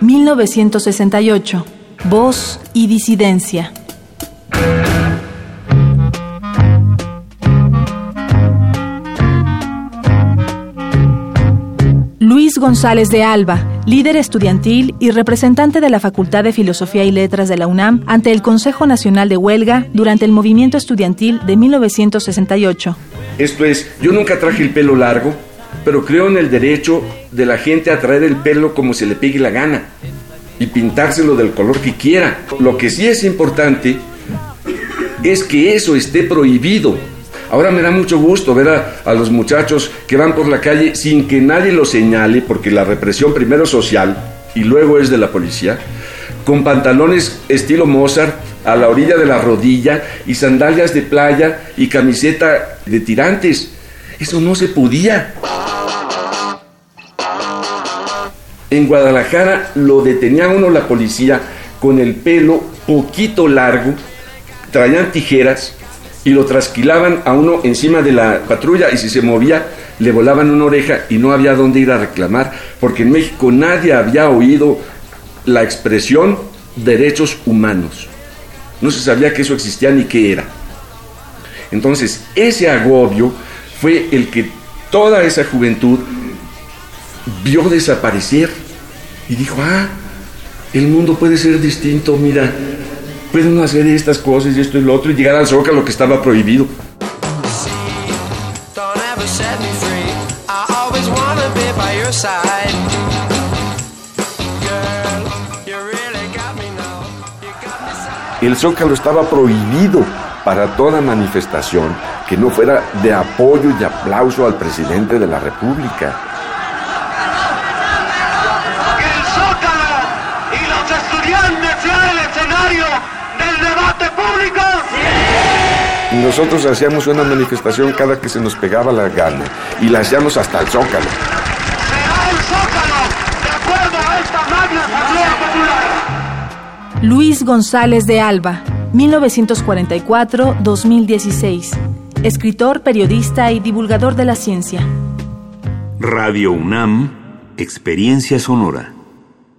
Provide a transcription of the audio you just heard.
1968, voz y disidencia. Luis González de Alba, líder estudiantil y representante de la Facultad de Filosofía y Letras de la UNAM ante el Consejo Nacional de Huelga durante el movimiento estudiantil de 1968. Esto es, yo nunca traje el pelo largo, pero creo en el derecho de la gente a traer el pelo como se le pegue la gana y pintárselo del color que quiera. Lo que sí es importante es que eso esté prohibido Ahora me da mucho gusto ver a, los muchachos que van por la calle sin que nadie los señale, porque la represión primero es social y luego es de la policía, con pantalones estilo Mozart a la orilla de la rodilla y sandalias de playa y camiseta de tirantes. Eso no se podía. En Guadalajara lo detenía uno la policía con el pelo poquito largo, traían tijeras y lo trasquilaban a uno encima de la patrulla y si se movía le volaban una oreja y no había dónde ir a reclamar, porque en México nadie había oído la expresión derechos humanos. No se sabía que eso existía ni qué era. Entonces, ese agobio fue el que toda esa juventud vio desaparecer y dijo, ah, el mundo puede ser distinto, mira, pueden hacer estas cosas y esto y lo otro y llegar al Zócalo que estaba prohibido. El Zócalo estaba prohibido para toda manifestación que no fuera de apoyo y aplauso al presidente de la República. Estudiantes sean el escenario debate público? Nosotros hacíamos una manifestación cada que se nos pegaba la gana y la hacíamos hasta el Zócalo. Será el Zócalo, de acuerdo a esta magna asamblea popular. Luis González de Alba, 1944-2016. Escritor, periodista y divulgador de la ciencia. Radio UNAM, Experiencia Sonora.